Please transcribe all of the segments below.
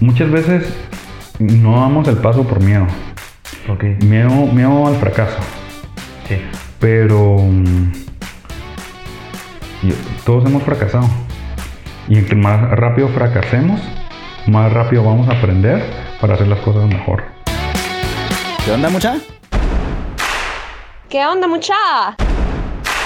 muchas veces no damos el paso por miedo. Ok. Miedo, miedo al fracaso. Sí. Pero mm, todos hemos fracasado. Y entre más rápido fracasemos, más rápido vamos a aprender para hacer las cosas mejor. ¿Qué onda, mucha? ¿Qué onda, mucha?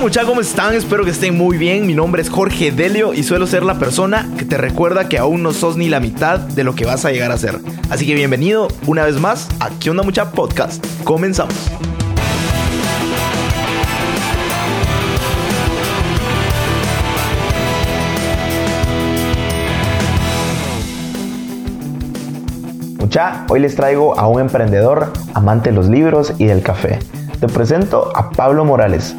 muchachos? ¿Cómo están? Espero que estén muy bien. Mi nombre es Jorge Delio y suelo ser la persona que te recuerda que aún no sos ni la mitad de lo que vas a llegar a ser. Así que bienvenido una vez más a ¿Qué onda mucha podcast? Comenzamos. Mucha, hoy les traigo a un emprendedor, amante de los libros y del café. Te presento a Pablo Morales.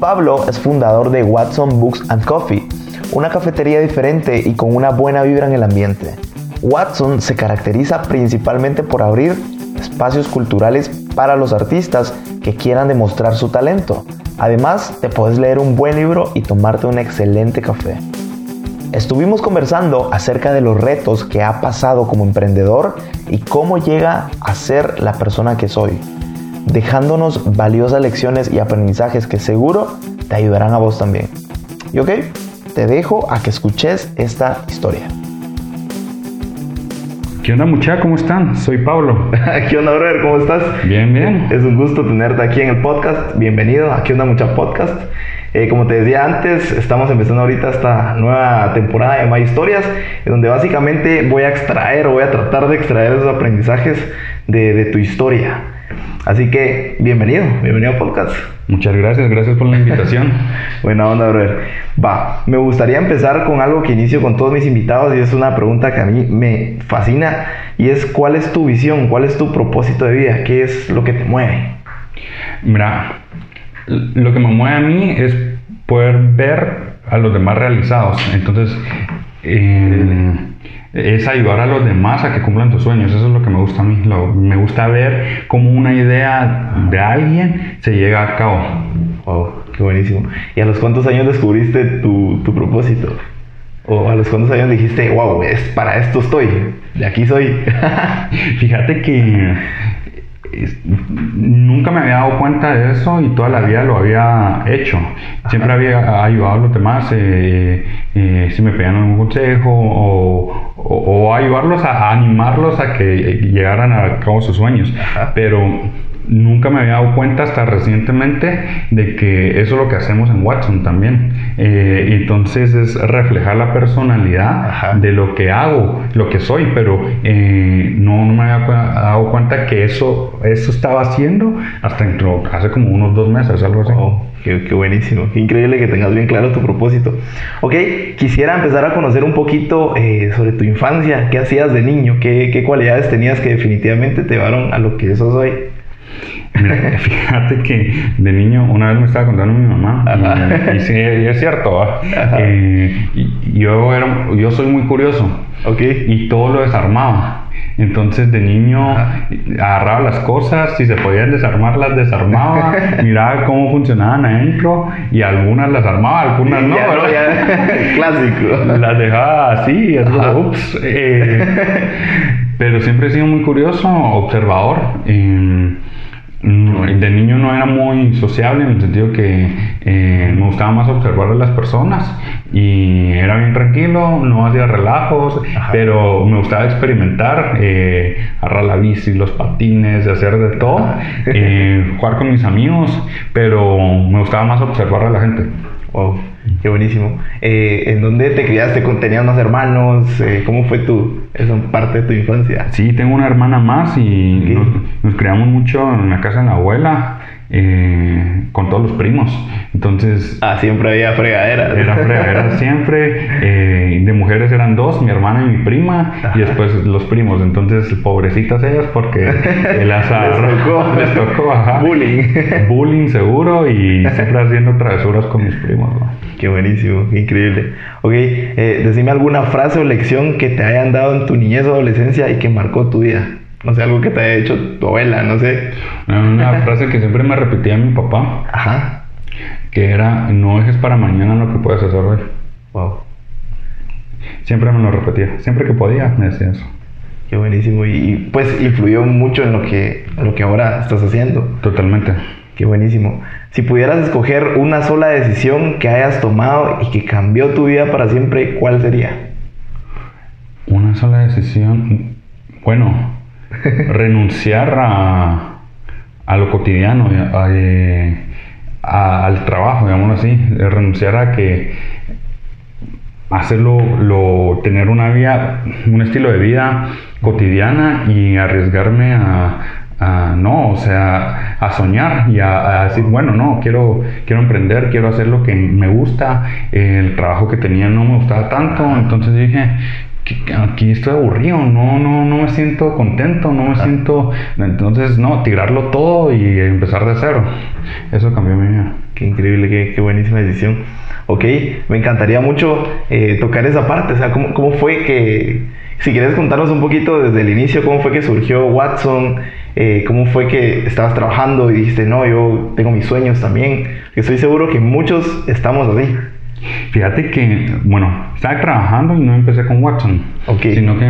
Pablo es fundador de Watson Books and Coffee, una cafetería diferente y con una buena vibra en el ambiente. Watson se caracteriza principalmente por abrir espacios culturales para los artistas que quieran demostrar su talento. Además, te puedes leer un buen libro y tomarte un excelente café. Estuvimos conversando acerca de los retos que ha pasado como emprendedor y cómo llega a ser la persona que soy, dejándonos valiosas lecciones y aprendizajes que seguro te ayudarán a vos también. Y ok, te dejo a que escuches esta historia. ¿Qué onda muchachos? ¿Cómo están? Soy Pablo. ¿Qué onda, brother? ¿Cómo estás? Bien, bien. Es un gusto tenerte aquí en el podcast. Bienvenido a ¿Qué onda mucha podcast? Eh, como te decía antes, estamos empezando ahorita esta nueva temporada de My Historias, en donde básicamente voy a extraer o voy a tratar de extraer esos aprendizajes de, de tu historia. Así que, bienvenido, bienvenido al podcast. Muchas gracias, gracias por la invitación. Buena onda, brother. Va, me gustaría empezar con algo que inicio con todos mis invitados y es una pregunta que a mí me fascina y es ¿cuál es tu visión? ¿Cuál es tu propósito de vida? ¿Qué es lo que te mueve? Mira, lo que me mueve a mí es poder ver a los demás realizados. Entonces, eh, es ayudar a los demás a que cumplan tus sueños. Eso es lo que me gusta a mí. Lo- me gusta ver cómo una idea de alguien se llega a cabo. Wow, qué buenísimo. ¿Y a los cuántos años descubriste tu, tu propósito? ¿O a los cuántos años dijiste, wow, es, para esto estoy, de aquí soy? Fíjate que nunca me había dado cuenta de eso y toda la vida lo había hecho. Siempre había ayudado a los demás, eh, eh, si me pedían algún consejo o, o- o ayudarlos a, a animarlos a que llegaran a cabo sus sueños. Pero nunca me había dado cuenta hasta recientemente de que eso es lo que hacemos en Watson también. Eh, entonces es reflejar la personalidad Ajá. de lo que hago, lo que soy, pero eh, no, no me había dado cuenta que eso, eso estaba haciendo hasta dentro, hace como unos dos meses, algo así. Wow, qué, qué buenísimo, qué increíble que tengas bien claro tu propósito. Ok, quisiera empezar a conocer un poquito eh, sobre tu infancia, qué hacías de niño, qué, qué cualidades tenías que definitivamente te llevaron a lo que sos hoy. Mira, fíjate que de niño una vez me estaba contando mi mamá y, y sí, y es cierto. Eh, y- yo, era, yo soy muy curioso Ok, y todo lo desarmaba. Entonces de niño Ajá. agarraba las cosas, si se podían desarmar las desarmaba, miraba cómo funcionaban adentro y algunas las armaba, algunas no, Ya, clásico. las dejaba así, así como, ups. eh, pero siempre he sido muy curioso, observador. eh, no, de niño no era muy sociable en el sentido que eh, me gustaba más observar a las personas y era bien tranquilo, no hacía relajos, Ajá. pero me gustaba experimentar, eh, agarrar la bici, los patines, hacer de todo, eh, jugar con mis amigos, pero me gustaba más observar a la gente. Wow, Qué buenísimo. Eh, ¿En dónde te criaste? ¿Con- ¿Tenías más hermanos? Eh, ¿Cómo fue tu, esa parte de tu infancia? Sí, tengo una hermana más y nos, nos criamos mucho en la casa de la abuela eh, con todos los primos. Entonces, Ah, siempre había fregaderas. era fregadera siempre. eh, de mujeres eran dos, mi hermana y mi prima, y después los primos. Entonces, pobrecitas ellas porque el azar Les tocó. les tocó, ajá. Bullying. Bullying seguro y siempre haciendo travesuras con mis primos. ¿no? Qué buenísimo, increíble. Ok, eh, decime alguna frase o lección que te hayan dado en tu niñez o adolescencia y que marcó tu vida. No sé, algo que te haya hecho tu abuela, no sé. Una frase que siempre me repetía mi papá, Ajá. que era, no dejes para mañana lo que puedes hacer hoy. Wow, Siempre me lo repetía. Siempre que podía me decía eso. qué buenísimo. Y, y, pues influyó mucho en lo que, en lo que ahora estás haciendo. Totalmente. Qué buenísimo. Si pudieras escoger una sola decisión que hayas tomado y que cambió tu vida para siempre, ¿cuál sería? Una sola decisión. Bueno, renunciar a, a lo cotidiano, eh, a- al trabajo, digámoslo así. Renunciar a que hacerlo, lo, tener una vida, un estilo de vida cotidiana y arriesgarme a, no, o sea, a soñar y a, a decir, bueno, no, quiero, quiero emprender, quiero hacer lo que me gusta, el trabajo que tenía no me gustaba tanto, entonces dije, "Que- aquí estoy aburrido, no, no, no me siento contento, no me siento, entonces, no, tirarlo todo y empezar de cero, eso cambió mi vida. Qué increíble, qué, qué buenísima decisión. Ok, me encantaría mucho eh, tocar esa parte, o sea, ¿cómo, cómo fue que, si quieres contarnos un poquito desde el inicio, cómo fue que surgió Watson, Eh, cómo fue que estabas trabajando y dijiste, no, yo tengo mis sueños también, que estoy seguro que muchos estamos así. Fíjate que, bueno, estaba trabajando y no empecé con Watson, sino que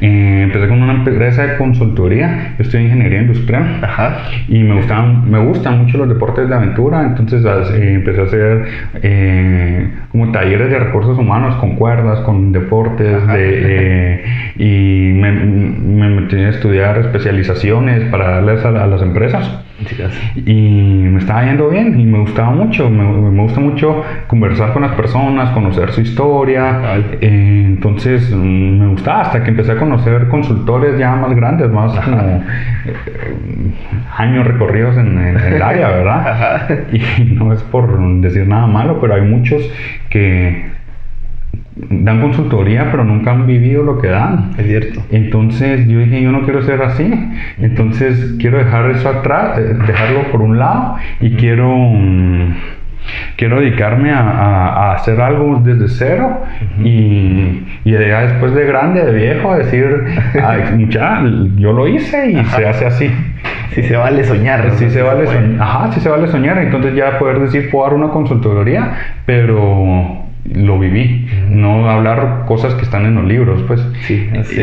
eh, empecé con una empresa de consultoría. Yo estoy en ingeniería industrial Ajá. y me gustaban, me gustan mucho los deportes de aventura. Entonces eh, empecé a hacer eh, como talleres de recursos humanos con cuerdas, con deportes, de, y me, me metí a estudiar especializaciones para darles a, a las empresas Chicas. y me estaba yendo bien y me gustaba mucho, me, me gusta mucho conversar con las personas, conocer su historia, eh, entonces mm, me gustaba hasta que empecé a conocer consultores ya más grandes, más como eh, años recorridos en, en el área, ¿verdad? Ajá. Y no es por decir nada malo, pero hay muchos que dan consultoría pero nunca han vivido lo que dan. Es cierto. Entonces yo dije, yo no quiero ser así. Entonces quiero dejar eso atrás, eh, dejarlo por un lado y quiero, mm, quiero dedicarme a, a- a hacer algo desde cero y, y ya después de grande, de viejo, decir, "Ay, mucha, yo lo hice y se hace así. Sí se vale soñar. Sí ¿no? se vale soñar. Ajá, sí se vale soñar. Entonces ya poder decir, puedo dar una consultoría, pero lo viví. No hablar cosas que están en los libros, pues. Sí, así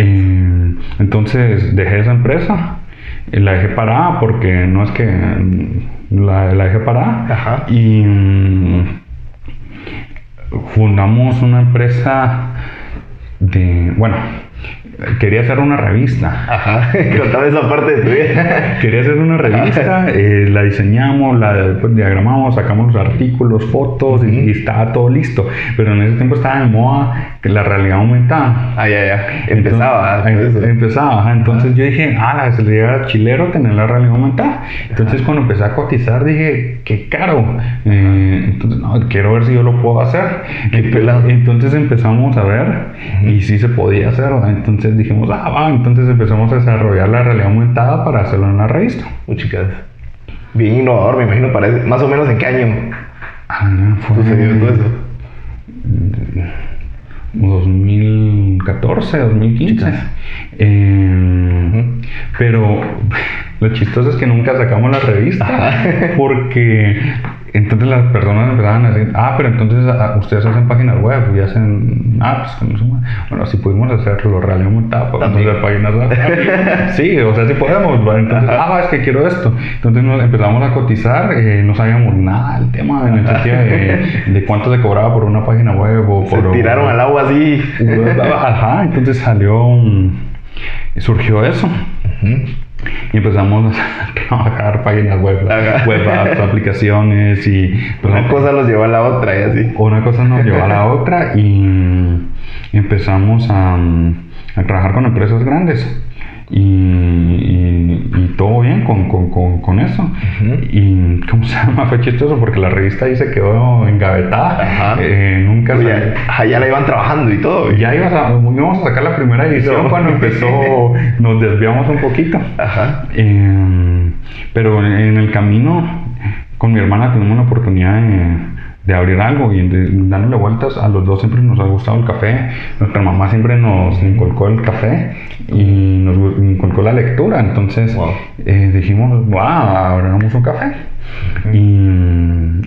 entonces dejé esa empresa. La dejé parada porque no es que mm, la, la dejé parada. Ajá. Y mm, fundamos una empresa de, bueno, quería hacer una revista. Ajá. Contame esa parte de tu vida. Quería hacer una revista, eh, la diseñamos, la pues, diagramamos, sacamos los artículos, fotos y, estaba todo listo. Pero en ese tiempo estaba de moda que la realidad aumentada. Ah, ya, ya. Empezaba. Entonces, eso. em- empezaba, ajá. entonces yo dije, ah, la al chilero tener la realidad aumentada. Entonces cuando empecé a cotizar dije, qué caro. Eh, entonces, no, quiero ver si yo lo puedo hacer. Qué Empe- pelado. Entonces empezamos a ver y sí se podía hacer. ¿verdad? Entonces dijimos, ah, va. Entonces empezamos a desarrollar la realidad aumentada para hacerlo en la revista. Uy, chicas. Bien innovador, me imagino. Parece. Más o menos en qué año Ah, no, fue sucedió todo eso. 2014, 2015. Eh, pero lo chistoso es que nunca sacamos la revista porque entonces las personas empezaban a decir, ah, pero entonces ah, ustedes hacen páginas web y hacen apps. con eso". Bueno, si pudimos hacerlo aumentada, podemos También. hacer páginas web. sí, o sea, sí podemos. Entonces, ah, es que quiero esto. Entonces nos empezamos a cotizar, eh, no sabíamos nada del tema, en el sentido de, de cuánto se cobraba por una página web o Se por... tiraron al agua así. Ajá, entonces salió, surgió eso. Ujú. Y empezamos a trabajar páginas web, web apps, aplicaciones y pues, Una cosa los llevó a la otra y así. una cosa nos llevó a la otra y empezamos a, a trabajar con empresas grandes. Y, y- y todo bien con, con, con, con eso. Y, ¿cómo se llama? Fue chistoso porque la revista ahí se quedó engavetada. Eh, nunca Uy, ya, la iban trabajando y todo. Ya ibas a- íbamos a sacar la primera edición No. cuando empezó, nos desviamos un poquito. Ajá. Eh, pero en el camino, con mi hermana tuvimos la oportunidad de, de abrir algo y de, dándole vueltas. A los dos siempre nos ha gustado el café. Nuestra mamá siempre nos inculcó el café y nos inculcó la lectura. Entonces Wow. eh, dijimos, wow, abramos un café. Y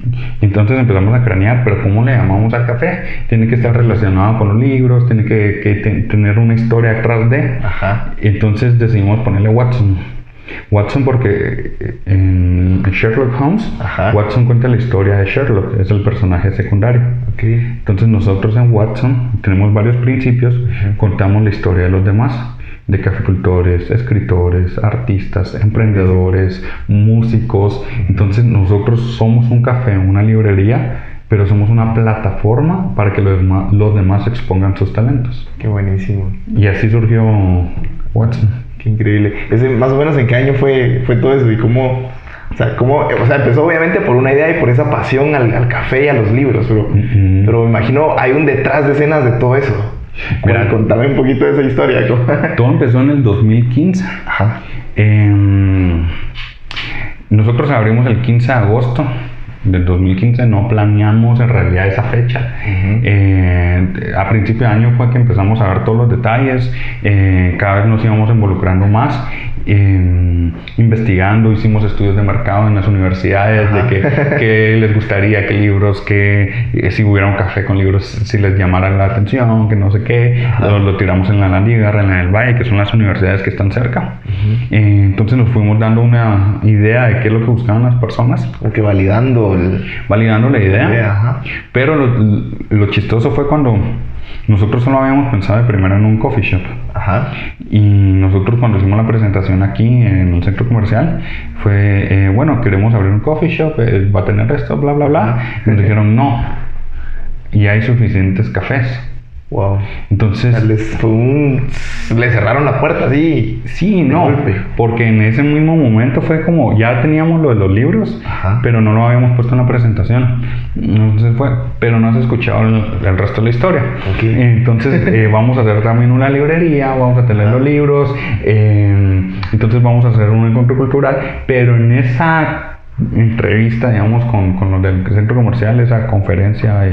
entonces empezamos a cranear, pero ¿cómo le llamamos al café? Tiene que estar relacionado con los libros, tiene que, que te- tener una historia atrás de. Ajá. Entonces decidimos ponerle Watson. Watson porque en Sherlock Holmes, Ajá. Watson cuenta la historia de Sherlock, es el personaje secundario. Entonces nosotros en Watson tenemos varios principios, contamos la historia de los demás, de caficultores, escritores, artistas, emprendedores, músicos. Entonces nosotros somos un café, una librería, pero somos una plataforma para que los, los demás expongan sus talentos. Qué buenísimo. Y así surgió Watson. Qué increíble. Ese, más o menos en qué año fue, fue todo eso y cómo, o sea, cómo, o sea, empezó obviamente por una idea y por esa pasión al, al café y a los libros, pero, pero me imagino hay un detrás de escenas de todo eso. Mira, contame un poquito de esa historia. Todo empezó en el 2015. Ajá. Em, nosotros abrimos el 15 de agosto del 2015, no planeamos en realidad esa fecha. Eh, a principio de año fue que empezamos a ver todos los detalles, eh, cada vez nos íbamos involucrando más, eh, investigando, hicimos estudios de mercado en las universidades, Ajá. de que, qué les gustaría, qué libros, que eh, si hubiera un café con libros, si les llamara la atención, que no sé qué, lo, lo tiramos en la Landívar, en la del Valle, que son las universidades que están cerca. Eh, entonces nos fuimos dando una idea de qué es lo que buscaban las personas, Como que validando el... validando la idea. idea, ajá. Pero lo, lo chistoso fue cuando nosotros solo habíamos pensado de primero en un coffee shop. Ajá. Y nosotros cuando hicimos la presentación aquí en el centro comercial fue, eh, bueno, queremos abrir un coffee shop, eh, va a tener esto, bla, bla, bla. Nos dijeron, no. Y hay suficientes cafés. Wow. Entonces, Les, fue un- le cerraron la puerta así. Sí, De no, golpe. porque en ese mismo momento fue como, ya teníamos lo de los libros, Ajá. pero no lo habíamos puesto en la presentación. Entonces fue, pero no has escuchado el, el resto de la historia. Ok. Entonces eh, vamos a hacer también una librería, vamos a tener los libros, eh, entonces vamos a hacer un encuentro cultural, pero en esa entrevista, digamos, con, con los del centro comercial, esa conferencia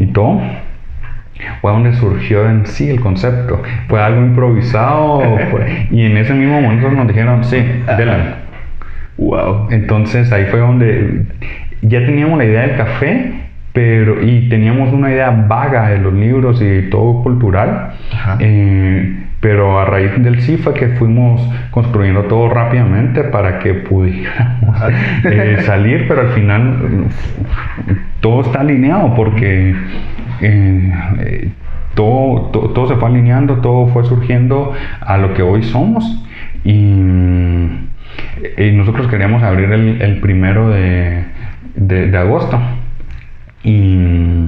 y todo, fue donde surgió en sí el concepto. Fue algo improvisado fue- y en ese mismo momento nos dijeron, sí, denle. Wow. Entonces ahí fue donde ya teníamos la idea del café, pero y teníamos una idea vaga de los libros y todo cultural. Ajá. eh, pero a raíz del fue que fuimos construyendo todo rápidamente para que pudiéramos eh, salir, pero al final mm, todo está alineado porque eh, eh, todo, to- todo se fue alineando, todo fue surgiendo a lo que hoy somos y, y nosotros queríamos abrir el, el primero de, de- de agosto. Y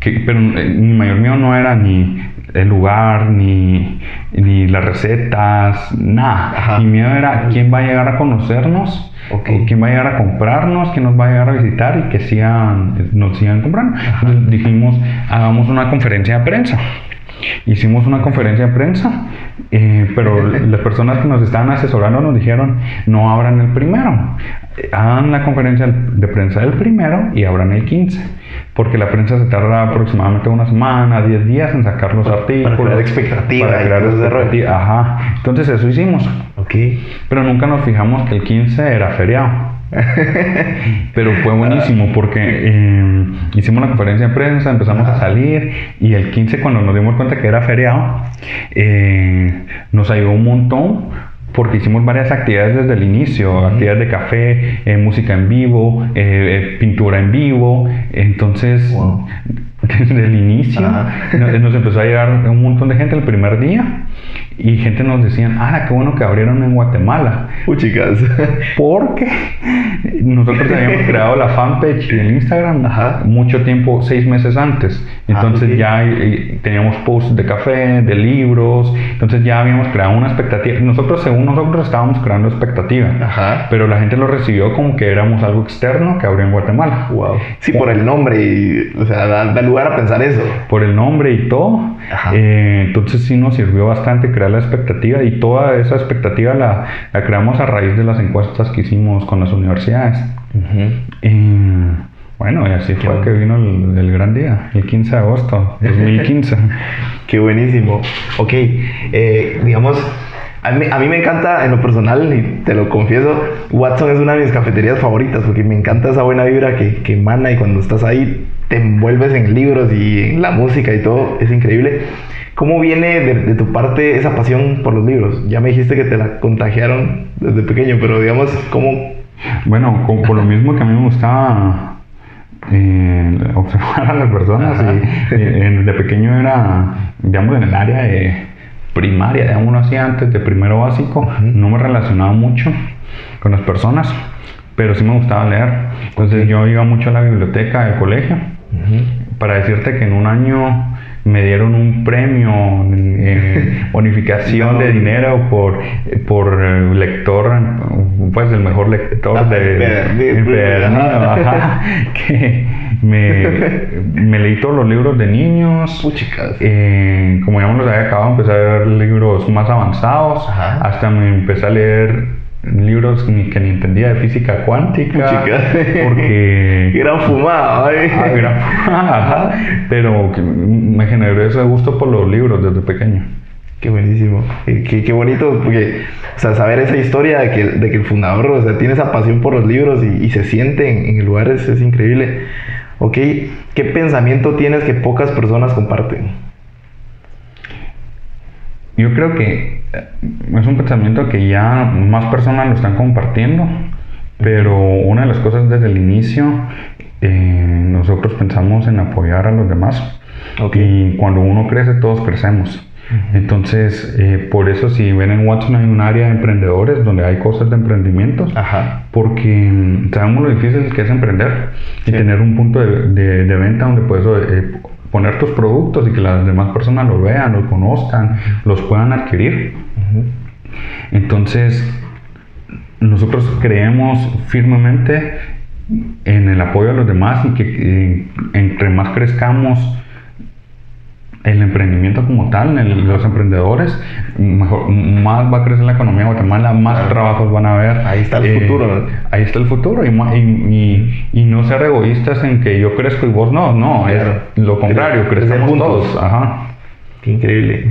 que- pero mi mayor miedo no era ni el lugar, ni, ni las recetas, nada. Ajá. Mi miedo era quién va a llegar a conocernos, Ok. o quién va a llegar a comprarnos, quién nos va a llegar a visitar y que sigan, nos sigan comprando. Entonces dijimos, hagamos una conferencia de prensa. Hicimos una conferencia de prensa, eh, pero las personas que nos estaban asesorando nos dijeron, no abran el primero, hagan la conferencia de prensa del primero y abran el 15, porque la prensa se tarda aproximadamente una semana, 10 días en sacar los artículos. crear expectativa Para crear expectativa, Ajá, entonces eso hicimos. Ok. Pero nunca nos fijamos que el 15 era feriado. Pero fue buenísimo porque eh, hicimos la conferencia de prensa, empezamos a salir y el 15 cuando nos dimos cuenta que era feriado, eh, nos ayudó un montón porque hicimos varias actividades desde el inicio, actividades de café, eh, música en vivo, eh, eh, pintura en vivo, entonces Wow. desde el inicio nos, nos empezó a llegar un montón de gente el primer día y gente nos decían, ah, qué bueno que abrieron en Guatemala. Uy, chicas. Porque nosotros habíamos creado la fanpage en Instagram Ajá. mucho tiempo, seis meses antes. Entonces Ah, ok. ya eh, teníamos posts de café, de libros, entonces ya habíamos creado una expectativa. Nosotros, según nosotros, estábamos creando expectativa. Ajá. Pero la gente lo recibió como que éramos algo externo que abrió en Guatemala. Wow. Sí, por el nombre, y, o sea, da, da lugar a pensar eso. Por el nombre y todo. Ajá. Eh, entonces sí nos sirvió bastante crear la expectativa y toda esa expectativa la, la creamos a raíz de las encuestas que hicimos con las universidades. Eh, bueno, y así fue bueno. que vino el, el gran día, el 15 de agosto 2015. Qué buenísimo. Ok, eh, digamos, a mí, a mí me encanta en lo personal, y te lo confieso, Watson es una de mis cafeterías favoritas porque me encanta esa buena vibra que, que emana y cuando estás ahí te envuelves en libros y en la música y todo, es increíble. ¿Cómo viene de, de tu parte esa pasión por los libros? Ya me dijiste que te la contagiaron desde pequeño, pero digamos, ¿cómo? Bueno, con- por lo mismo que a mí me gustaba eh, observar a las personas, y, eh, de pequeño era, digamos, en el área de primaria, digamos así, antes de primero básico, no me relacionaba mucho con las personas, pero sí me gustaba leer. Entonces yo iba mucho a la biblioteca del colegio. Para decirte que en un año me dieron un premio eh, bonificación de dinero por por lector pues el mejor lector Ah, de ajá, que me, me leí todos los libros de niños Puchicas. eh, como ya me los había acabado empecé a leer libros más avanzados Ajá. hasta me empecé a leer libros ni, que ni entendía de física cuántica Puchica. porque Gran fumada, ay. Ah, gran- Ajá. Pero que me generó ese gusto por los libros desde pequeño. Qué buenísimo. Qué, qué- qué bonito, porque, o sea, saber esa historia de que, de que el fundador, o sea, tiene esa pasión por los libros y, y se siente en, en el lugar es, es increíble. Ok, ¿qué pensamiento tienes que pocas personas comparten? Yo creo que eh, es un pensamiento que ya más personas lo están compartiendo, pero una de las cosas desde el inicio, eh, nosotros pensamos en apoyar a los demás. Ok. Y cuando uno crece, todos crecemos. Entonces, eh, por eso si ven en Watson hay un área de emprendedores donde hay cosas de emprendimientos. Ajá. Porque mm, sabemos lo difícil que es emprender y tener un punto de, de- de venta donde puedes eh, poner tus productos y que las demás personas los vean, los conozcan, los puedan adquirir. Entonces, nosotros creemos firmemente en el apoyo a los demás y que eh, entre más crezcamos el emprendimiento como tal, el- los emprendedores, mejor, más va a crecer la economía de Guatemala, más Claro. trabajos van a haber. Ahí está el futuro, ¿no? Ahí está el futuro. Y, y, y- y no ser egoístas en que yo crezco y vos no, no, Claro. es lo contrario, crecemos juntos. todos. Ajá. Qué increíble.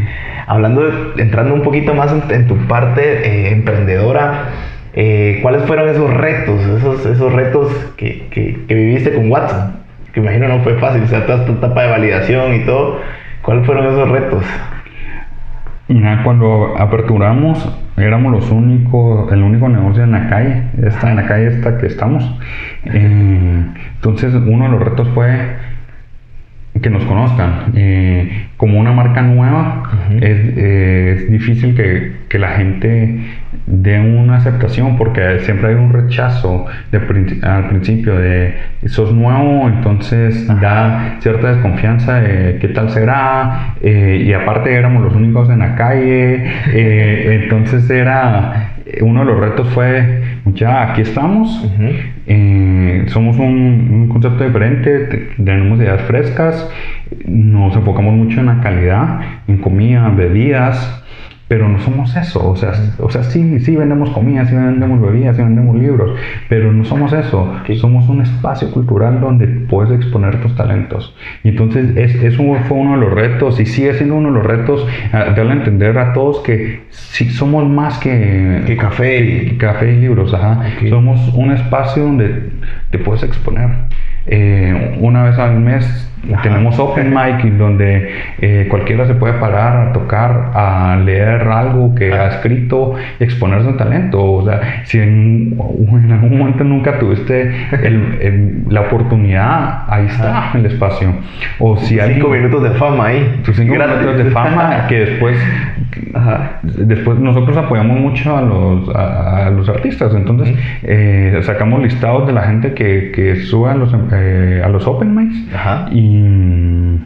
Hablando, de- entrando un poquito más en, en tu parte eh, emprendedora, eh, ¿cuáles fueron esos retos, esos, esos retos que, que- que viviste con Watson? Que imagino no fue fácil, o sea, toda esta etapa de validación y todo. ¿Cuáles fueron esos retos? Mira, cuando aperturamos, éramos los únicos, el único negocio en la calle, esta, en la calle esta que estamos. Eh, entonces, uno de los retos fue que nos conozcan. Eh, como una marca nueva, es, eh, es difícil que, que la gente dé una aceptación porque siempre hay un rechazo de al principio de sos nuevo, entonces da cierta desconfianza de qué tal será, eh, y aparte éramos los únicos en la calle, entonces era, uno de los retos fue, ya aquí estamos. Eh, somos un, un concepto diferente, te- tenemos ideas frescas, nos enfocamos mucho en la calidad, en comida, bebidas, pero no somos eso, o sea, o sea sí, sí vendemos comida, sí vendemos bebidas, sí vendemos libros, pero no somos eso, somos un espacio cultural donde puedes exponer tus talentos. Y entonces es, eso fue uno de los retos y sigue siendo uno de los retos, darle a entender a todos que sí somos más que, Que café y- café y libros, ajá. Ok. Somos un espacio donde te puedes exponer. Eh, una vez al mes Ajá. tenemos open mic y donde eh, cualquiera se puede parar a tocar, a leer algo que ha escrito, y exponer su talento. O sea, si en, en algún momento nunca tuviste el- el- la oportunidad, ahí está el espacio. O si alguien Cinco minutos de fama ahí. tus cinco minutos de fama que después Ajá. Después nosotros apoyamos mucho a los, a, a los artistas, entonces eh, sacamos listados de la gente que, que sube a los, eh, a los open mics Ajá. Y mm,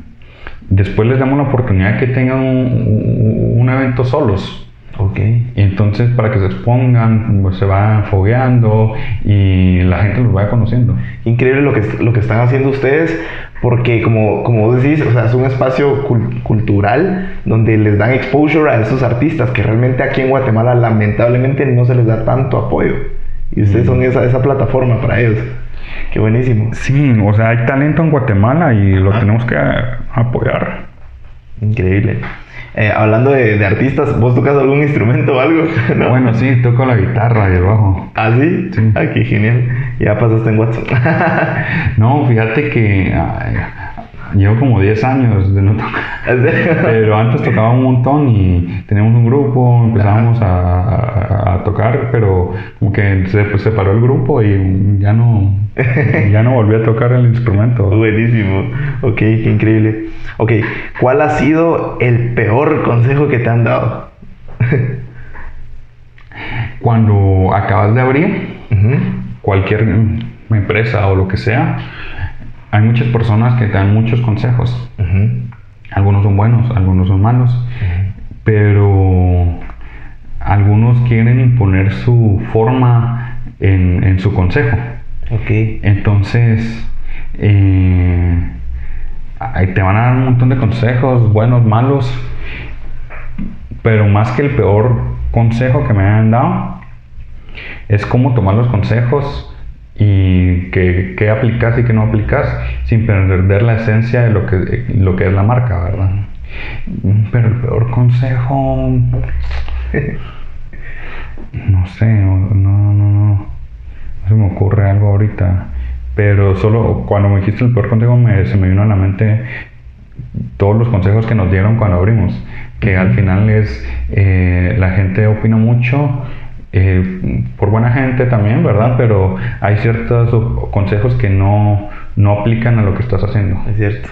después les damos la oportunidad de que tengan un, evento solos. Ok. Y entonces para que se expongan, pues, se van fogueando y la gente los vaya conociendo. Increíble lo que, lo que están haciendo ustedes, porque como, como vos decís, o sea, es un espacio cul- cultural donde les dan exposure a esos artistas que realmente aquí en Guatemala lamentablemente no se les da tanto apoyo. Y ustedes son esa, esa plataforma para ellos. Qué buenísimo. Sí, o sea, hay talento en Guatemala y lo tenemos que apoyar. Increíble. Eh, hablando de, de artistas, ¿vos tocas algún instrumento o algo? ¿No? Bueno, sí, toco la guitarra y el bajo. ¿Ah, sí? Sí. Ah, qué genial. Ya pasaste en WhatsApp. No, fíjate que ay, llevo como 10 años de no tocar. Pero antes tocaba un montón y teníamos un grupo, empezábamos a, a- a tocar, pero como que se pues, separó el grupo y ya no, ya no volví a tocar el instrumento. Buenísimo. Ok, qué increíble. Ok, ¿cuál ha sido el peor consejo que te han dado? Cuando acabas de abrir cualquier empresa o lo que sea, hay muchas personas que te dan muchos consejos. Algunos son buenos, algunos son malos, pero algunos quieren imponer su forma en, en su consejo. Ok. Entonces, eh, te van a dar un montón de consejos, buenos, malos, pero más que el peor consejo que me han dado, es cómo tomar los consejos y qué, qué aplicas y qué no aplicas sin perder la esencia de lo que, lo que es la marca, ¿verdad? Pero el peor consejo, no sé, no, no, no, no se me ocurre algo ahorita. Pero solo cuando me dijiste el peor consejo me, se me vino a la mente todos los consejos que nos dieron cuando abrimos. Que al final es, eh, la gente opina mucho, eh, por buena gente también, ¿verdad? Pero hay ciertos consejos que no, no aplican a lo que estás haciendo. Es cierto.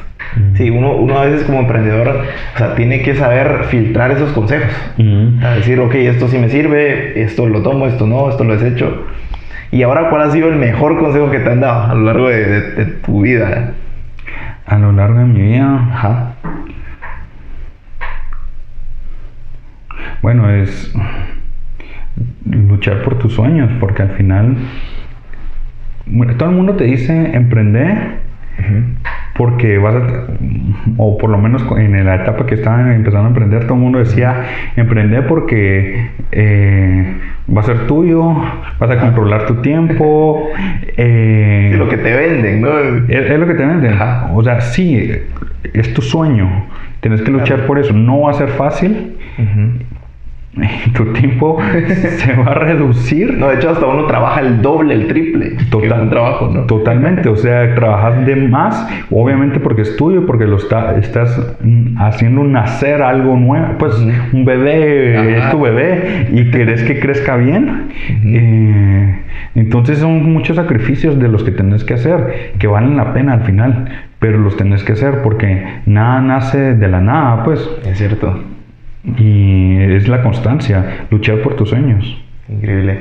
Sí, uno, uno a veces como emprendedor, o sea, tiene que saber filtrar esos consejos. Sea, decir, ok, esto sí me sirve, esto lo tomo, esto no, esto lo desecho. Y ahora, ¿cuál ha sido el mejor consejo que te han dado a lo largo de, de- de tu vida? A lo largo de mi vida, Ajá. Bueno, es luchar por tus sueños, porque al final bueno, todo el mundo te dice emprender porque vas a, o por lo menos en la etapa que estaban empezando a emprender, todo el mundo decía emprender porque eh, va a ser tuyo, vas a controlar tu tiempo, eh, Sí, lo que te venden, ¿no? es, es lo que te venden. Ajá. O sea, sí, es tu sueño. Tienes que luchar por eso. No va a ser fácil. Tu tiempo se va a reducir. No, de hecho, hasta uno trabaja el doble, el triple. Total- un trabajo, ¿no? Totalmente, o sea, trabajas de más, obviamente porque es tuyo, porque lo está, estás mm, haciendo nacer algo nuevo, pues un bebé Ajá. es tu bebé y querés que crezca bien. Eh, entonces son muchos sacrificios de los que tenés que hacer, que valen la pena al final, pero los tenés que hacer porque nada nace de la nada, pues, Es cierto. Y es la constancia, luchar por tus sueños. Increíble.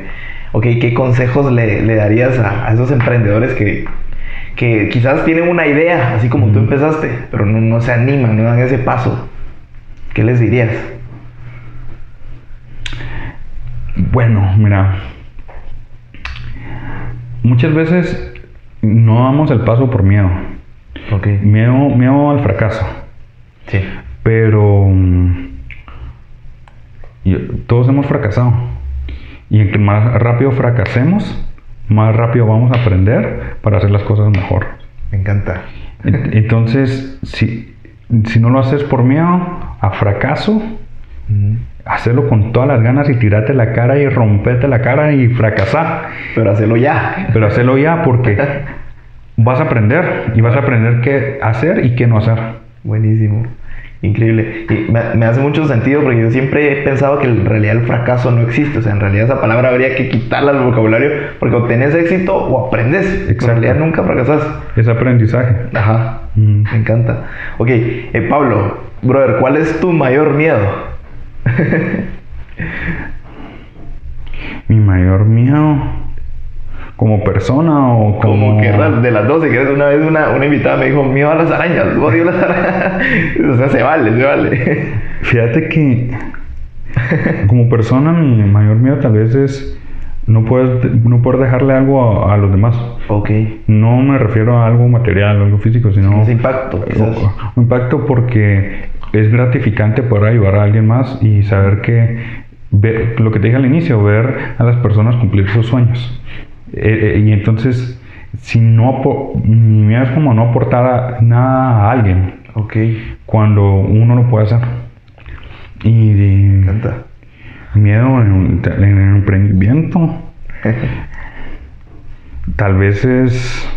Ok, ¿qué consejos le, le darías a, a esos emprendedores que, que quizás tienen una idea, así como tú empezaste, pero no, no se animan, no dan ese paso? ¿Qué les dirías? Bueno, mira, muchas veces no damos el paso por miedo. Ok. Miedo, miedo al fracaso. Sí. Pero y- todos hemos fracasado. Y entre más rápido fracasemos, más rápido vamos a aprender para hacer las cosas mejor. Me encanta. En- Entonces, si, si no lo haces por miedo a fracaso, Ujú. hacerlo con todas las ganas y tirarte la cara y romperte la cara y fracasar. Pero hacerlo ya. Pero hacerlo ya porque vas a aprender y vas a aprender qué hacer y qué no hacer. Buenísimo. Increíble. Y me, me hace mucho sentido porque yo siempre he pensado que en realidad el fracaso no existe. O sea, en realidad esa palabra habría que quitarla del vocabulario porque o tenés éxito o aprendes. En Exacto. realidad nunca fracasas. Es aprendizaje. Ajá. Mm. Me encanta. Ok, eh, Pablo, brother, ¿cuál es tu mayor miedo? Mi mayor miedo como persona o como... Como que de las 12, que una vez una, una invitada me dijo, miedo a las arañas, odio las arañas. o sea, se vale, se vale. Fíjate que como persona mi mayor miedo tal vez es no puedes no poder dejarle algo a, a los demás. Ok. No me refiero a algo material, algo físico, sino Ese impacto, quizás. un impacto porque es gratificante poder ayudar a alguien más y saber que ver lo que te dije al inicio, ver a las personas cumplir sus sueños. Eh, eh, y entonces, si no mi miedo es como no aportar a- nada a alguien Ok. cuando uno lo puede hacer. Y de- miedo en, en el emprendimiento. Tal vez es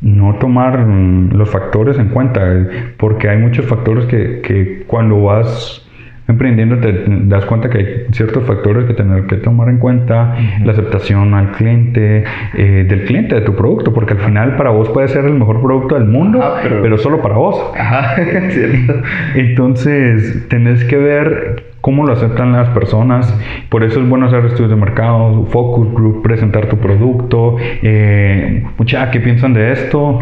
no tomar los factores en cuenta, eh, porque hay muchos factores que, que cuando vas emprendiendo te das cuenta que hay ciertos factores que tener que tomar en cuenta, la aceptación al cliente, eh, del cliente de tu producto, porque al final para vos puede ser el mejor producto del mundo, Ajá, pero- pero solo para vos. Ajá, cierto. Entonces, tenés que ver cómo lo aceptan las personas. Por eso es bueno hacer estudios de mercado, focus group, presentar tu producto. Eh, mucha, ¿qué piensan de esto?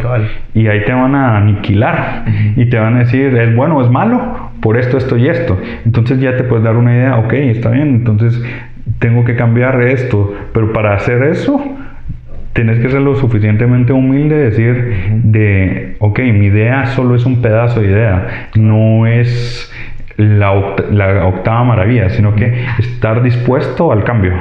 Y ahí te van a aniquilar y te van a decir, ¿es bueno o es malo? Por esto, esto y esto. Entonces ya te puedes dar una idea, ok, está bien, entonces tengo que cambiar esto. Pero para hacer eso, tienes que ser lo suficientemente humilde de decir de, ok, mi idea solo es un pedazo de idea, no es la, oct- la octava maravilla, sino que estar dispuesto al cambio.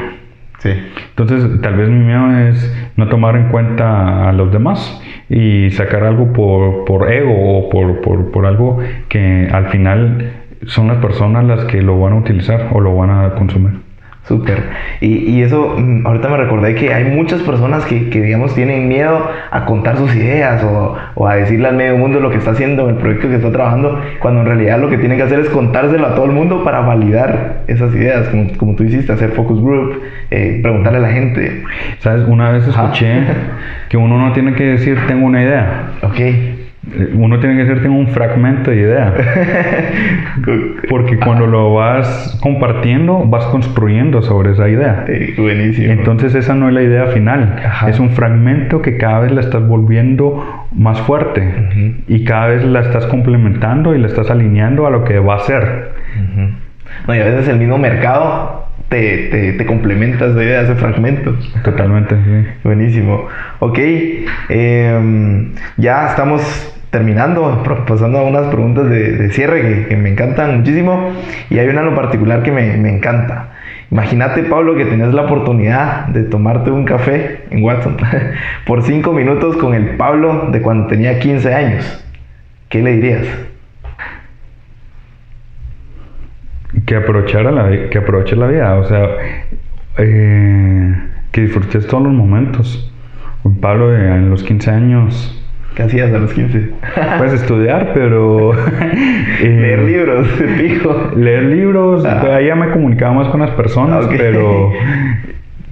Sí. Entonces, tal vez mi miedo es no tomar en cuenta a los demás y sacar algo por, por ego o por, por, por algo que al final son las personas las que lo van a utilizar o lo van a consumir. Súper. Y, y eso, mm, ahorita me recordé que hay muchas personas que, que, digamos, tienen miedo a contar sus ideas o, o a decirle al medio mundo lo que está haciendo, el proyecto que está trabajando, cuando en realidad lo que tienen que hacer es contárselo a todo el mundo para validar esas ideas, como, como tú hiciste, hacer focus group, eh, preguntarle a la gente. ¿Sabes? Una vez escuché que uno no tiene que decir tengo una idea. Ok. Eh, Uno tiene que decir tengo un fragmento de idea. Porque cuando lo vas compartiendo, vas construyendo sobre esa idea. Eh, buenísimo. Entonces esa no es la idea final, Ajá. es un fragmento que cada vez la estás volviendo más fuerte y cada vez la estás complementando y la estás alineando a lo que va a ser. No, y a veces el mismo mercado te, te, te complementa esa idea, ese fragmento. Totalmente, sí. Buenísimo. Ok, em, ya estamos terminando, pasando a unas preguntas de, cierre que, me encantan muchísimo. Y hay una en lo particular que me, me encanta. Imagínate, Pablo, que tenías la oportunidad de tomarte un café en Watson por cinco minutos con el Pablo de cuando tenía 15 años. ¿Qué le dirías? Que aprovechara la, que aproveche la vida, o sea, eh, que disfrutes todos los momentos. Pablo de- en los 15 años, ¿Qué hacías a los 15? puedes estudiar, pero... eh, Leer libros, fijo. Leer libros, Ah. ahí ya me comunicaba más con las personas, Ok. pero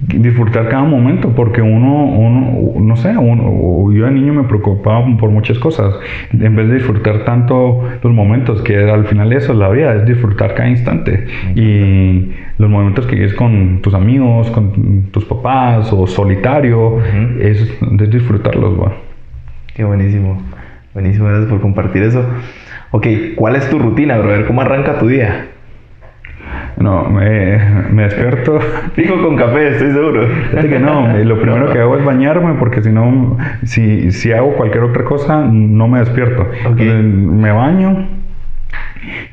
disfrutar cada momento, porque uno, uno no sé, uno- yo de niño me preocupaba por muchas cosas, en vez de disfrutar tanto los momentos, que al final eso es la vida, es disfrutar cada instante. Y los momentos que es con tus amigos, con tus papás o solitario, Ujú. es, es disfrutarlos, va. Qué buenísimo. Buenísimo, gracias por compartir eso. Ok, ¿cuál es tu rutina, brother? ¿Cómo arranca tu día? No, me, me despierto. Fijo con café, estoy seguro. Fíjate que no, eh, lo primero que hago es bañarme porque si no, si, si hago cualquier otra cosa, no me despierto. Ok. Entonces, me baño.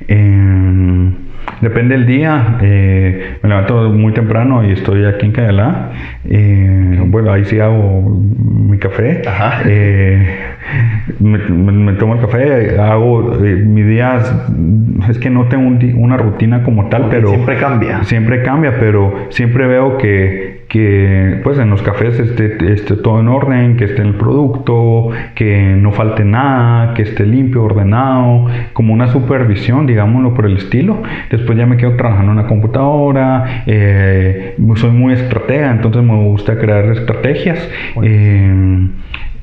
eh, depende del día. eh, me levanto muy temprano y estoy aquí en Cayalá. eh, bueno, ahí sí hago mi café. Ajá. eh, me, me- me tomo el café, hago eh, mi día. Es que no tengo un una rutina como tal, Ok, pero siempre cambia. Siempre cambia, pero siempre veo que, que pues en los cafés esté, esté todo en orden, que esté el producto, que no falte nada, que esté limpio, ordenado, como una supervisión, digámoslo por el estilo. Después ya me quedo trabajando en la computadora, eh, soy muy estratega, entonces me gusta crear estrategias. Eh,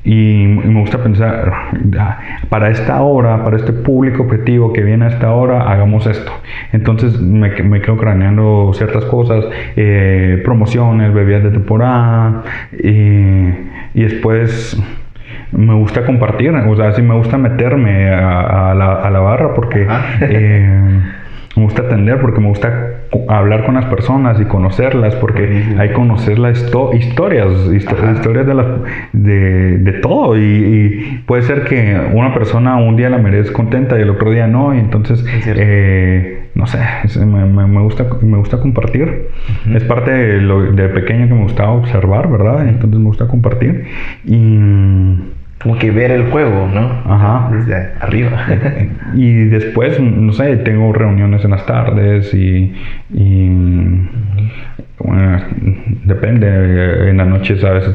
y, me gusta pensar, ah, para esta hora, para este público objetivo que viene a esta hora, hagamos esto. Entonces me, me quedo craneando ciertas cosas, eh, promociones, bebidas de temporada, y, y después me gusta compartir, o sea, sí me gusta meterme a, a la, a la barra porque eh, me gusta atender, porque me gusta hablar con las personas y conocerlas, porque hay que conocer las histo- historias, histo- Ajá. historias de, las- de, de todo, y, y puede ser que una persona un día la merece contenta y el otro día no, y entonces, eh, no sé, es- me, me- gusta, me gusta compartir. Es parte de, lo, de pequeño que me gustaba observar, ¿verdad? Entonces me gusta compartir. Y, Como que ver el juego, ¿no? Ajá. Desde arriba. y después, no sé, tengo reuniones en las tardes y, y, bueno, depende, eh, en la noche, ¿sabes?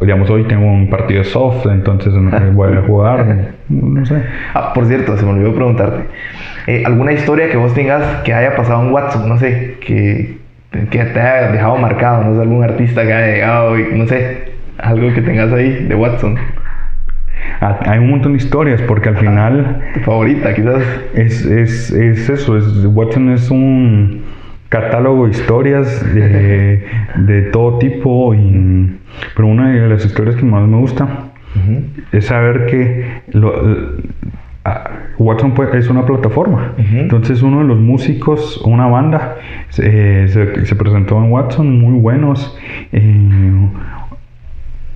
Digamos, hoy tengo un partido soft, entonces eh, voy a jugar, no sé. Ah, por cierto, se me olvidó preguntarte. Eh, ¿Alguna historia que vos tengas que haya pasado en WhatsApp? No sé, que, que te haya dejado marcado, no sé, algún artista que haya llegado y no sé, algo que tengas ahí de Watson. Ah, Hay un montón de historias porque al final... Tu favorita, quizás. Es, es, es eso, es, Watson es un catálogo de historias de, de todo tipo, y, pero una de las historias que más me gusta es saber que lo- ah, Watson es una plataforma. Entonces uno de los músicos, una banda, se, se- se presentó en Watson, muy buenos. eh,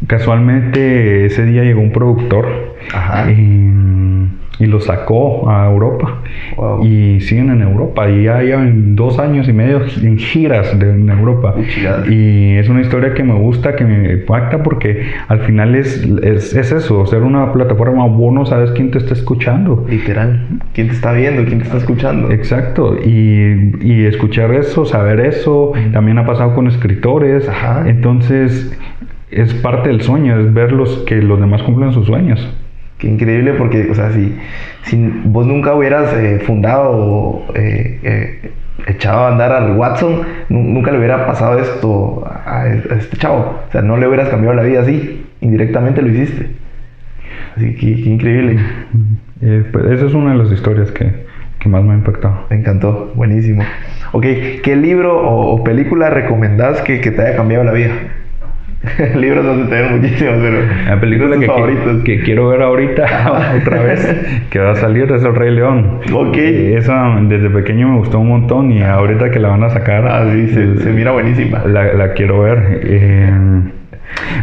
casualmente ese día llegó un productor Ajá. y lo sacó a Europa. Wow. Y siguen en Europa. Y ya llevan dos años y medio en giras de, en Europa. Y es una historia que me gusta, que me impacta, porque al final es, es, es eso, ser una plataforma, vos no sabes quién te está escuchando. Literal. ¿Quién te está viendo? ¿Quién te está escuchando? Exacto, y, y escuchar eso, saber eso, también ha pasado con escritores, Ajá. entonces es parte del sueño, es ver los, que los demás cumplen sus sueños. Qué increíble porque, o sea, si, si vos nunca hubieras eh, fundado o eh, eh, echado a andar al Watson, nu- nunca le hubiera pasado esto a, a este chavo. O sea, no le hubieras cambiado la vida así. Indirectamente lo hiciste. Así que qué increíble. Pues, esa es una de las historias que, que más me ha impactado. Me encantó. Buenísimo. Ok, ¿qué libro o, o película recomendás que, que te haya cambiado la vida? Libros no se te ven muchísimos, pero... La película que, favoritos. que quiero ver ahorita otra vez, que va a salir, es El Rey León. Ok. Eh, Esa desde pequeño me gustó un montón y ahorita que la van a sacar, Ah, sí, se, se mira buenísima. la, la quiero ver. Eh,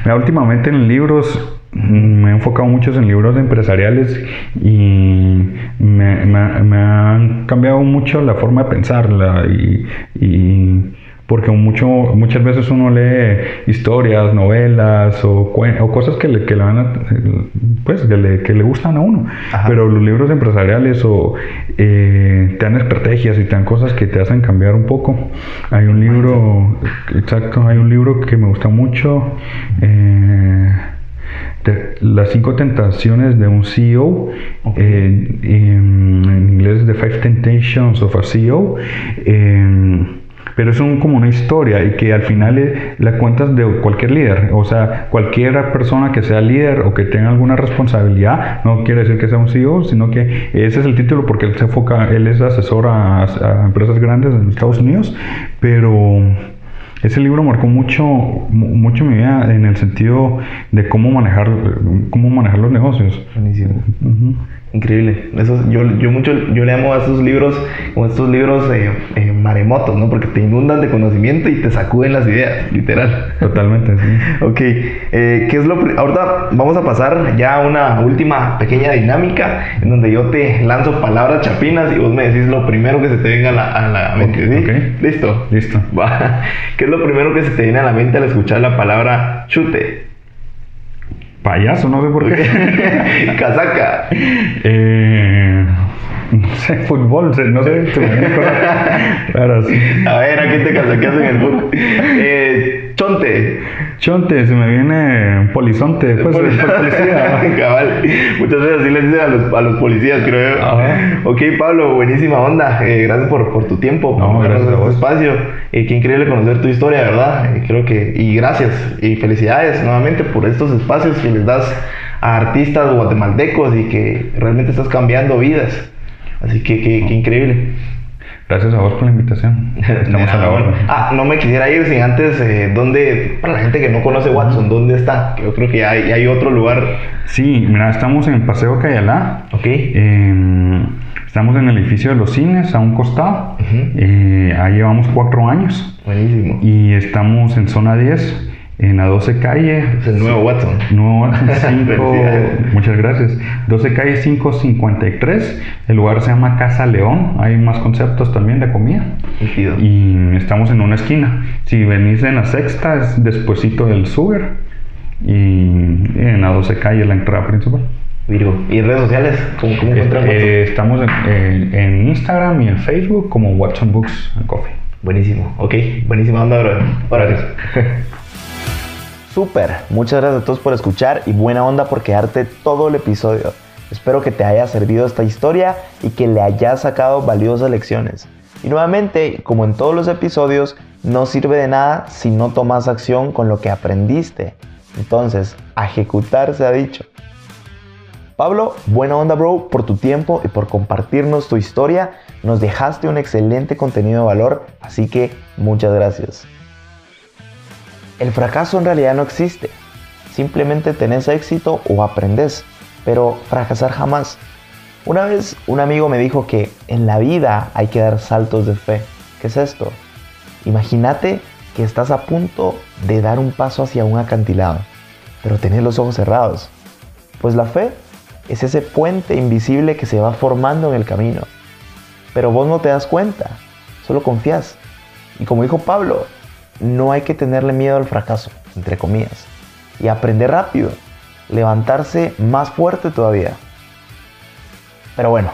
mira, últimamente en libros mm, me he enfocado mucho en libros empresariales y me, me- me han cambiado mucho la forma de pensarla y, y porque mucho, muchas veces uno lee historias, novelas o, o cosas que le, que le van a, pues, que le, que le gustan a uno. Ajá. Pero los libros empresariales o eh, te dan estrategias y te dan cosas que te hacen cambiar un poco. Hay un libro, exacto, hay un libro que me gusta mucho. eh, de- las cinco tentaciones de un CEO, eh, en, en inglés The Five Temptations of a CEO, eh, pero es un- como una historia y que al final eh, la cuentas de cualquier líder, o sea, cualquier persona que sea líder o que tenga alguna responsabilidad, no quiere decir que sea un CEO, sino que ese es el título porque él se enfoca, él es asesor a, a empresas grandes en Estados Unidos, pero ese libro marcó mucho, mu- mucho mi vida en el sentido de cómo manejar, cómo manejar los negocios. Buenísimo. Increíble. Esos, yo, yo mucho, yo le amo a esos libros, como estos libros eh, eh, maremotos, ¿no? Porque te inundan de conocimiento y te sacuden las ideas, literal. Totalmente, sí. Ok, eh, ¿qué es lo ahorita vamos a pasar ya a una última pequeña dinámica en donde yo te lanzo palabras chapinas y vos me decís lo primero que se te venga a la, a la mente, ¿sí? ¿Listo? Listo. Va. ¿Qué es lo primero que se te viene a la mente al escuchar la palabra chute? Payaso, no sé por qué. Casaca. Eh, no sé, fútbol, no sé, cosas raras. A ver, ¿a qué te casaqueas en el fútbol? Eh, Chonte. Chonte, se me viene polizonte, pues, policía. Cabal. Muchas veces así les dicen a los, a los policías, creo. Ajá. Ok, Pablo, buenísima onda. Eh, gracias por, por tu tiempo, No, por gracias a este vos. espacio. Eh, qué increíble conocer tu historia, ¿verdad? Eh, creo que. Y gracias. Y felicidades nuevamente por estos espacios que les das a artistas guatemaltecos y que realmente estás cambiando vidas. Así que qué, qué increíble. Gracias a vos por la invitación. Estamos a la orden. Ah, no me quisiera ir sin antes, eh, ¿dónde, para la gente que no conoce Watson, ¿dónde está? Yo creo que hay, otro lugar. Sí, mira, estamos en Paseo Cayalá. Ok. Eh, estamos en el edificio de los cines, a un costado. Eh, ahí llevamos cuatro años. Buenísimo. Y estamos en zona 10, en la 12 calle. Es el nuevo Watson. Nuevo 5, Felicidades. muchas gracias. 12 calle 553. El lugar se llama Casa León. Hay más conceptos también de comida. Nítido. Y estamos en una esquina. Si venís en la sexta, es despuesito del Sugar. Y en la 12 calle, la entrada principal. Virgo. ¿Y redes sociales? ¿Cómo, cómo encuentran Watson? Eh, estamos en, en- en Instagram y en Facebook como Watson Books and Coffee. Buenísimo. Ok. Buenísima onda, bro. Gracias. Súper, muchas gracias a todos por escuchar y buena onda por quedarte todo el episodio. Espero que te haya servido esta historia y que le hayas sacado valiosas lecciones. Y nuevamente, como en todos los episodios, no sirve de nada si no tomas acción con lo que aprendiste. Entonces, ejecutar se ha dicho. Pablo, buena onda bro por tu tiempo y por compartirnos tu historia. Nos dejaste un excelente contenido de valor, así que muchas gracias. El fracaso en realidad no existe. Simplemente tenés éxito o aprendes, pero fracasar jamás. Una vez un amigo me dijo que en la vida hay que dar saltos de fe. ¿Qué es esto? Imagínate que estás a punto de dar un paso hacia un acantilado, pero tenés los ojos cerrados. Pues la fe es ese puente invisible que se va formando en el camino. Pero vos no te das cuenta, solo confías. Y como dijo Pablo, no hay que tenerle miedo al fracaso, entre comillas, y aprender rápido, levantarse más fuerte todavía. Pero bueno,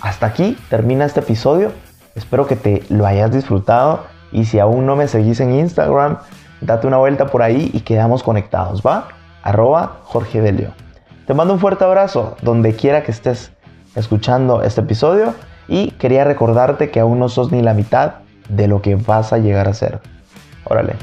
hasta aquí termina este episodio. Espero que te lo hayas disfrutado y si aún no me seguís en Instagram, date una vuelta por ahí y quedamos conectados, ¿va? Arroba Jorge Delio. Te mando un fuerte abrazo donde quiera que estés escuchando este episodio y quería recordarte que aún no sos ni la mitad de lo que vas a llegar a ser. Órale.